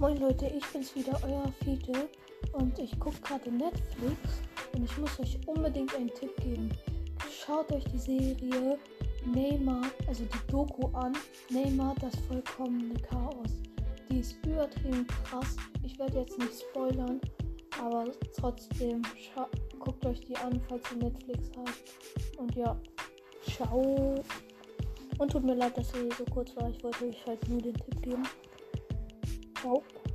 Moin Leute, ich bin's wieder, euer Fiete und ich gucke gerade Netflix und ich muss euch unbedingt einen Tipp geben. Schaut euch die Serie Neymar, also die Doku an. Neymar, das vollkommene Chaos. Die ist übertrieben krass. Ich werde jetzt nicht spoilern, aber trotzdem guckt euch die an, falls ihr Netflix habt. Und ja, ciao. Und tut mir leid, dass sie so kurz war. Ich wollte euch halt nur den Tipp geben. Nope.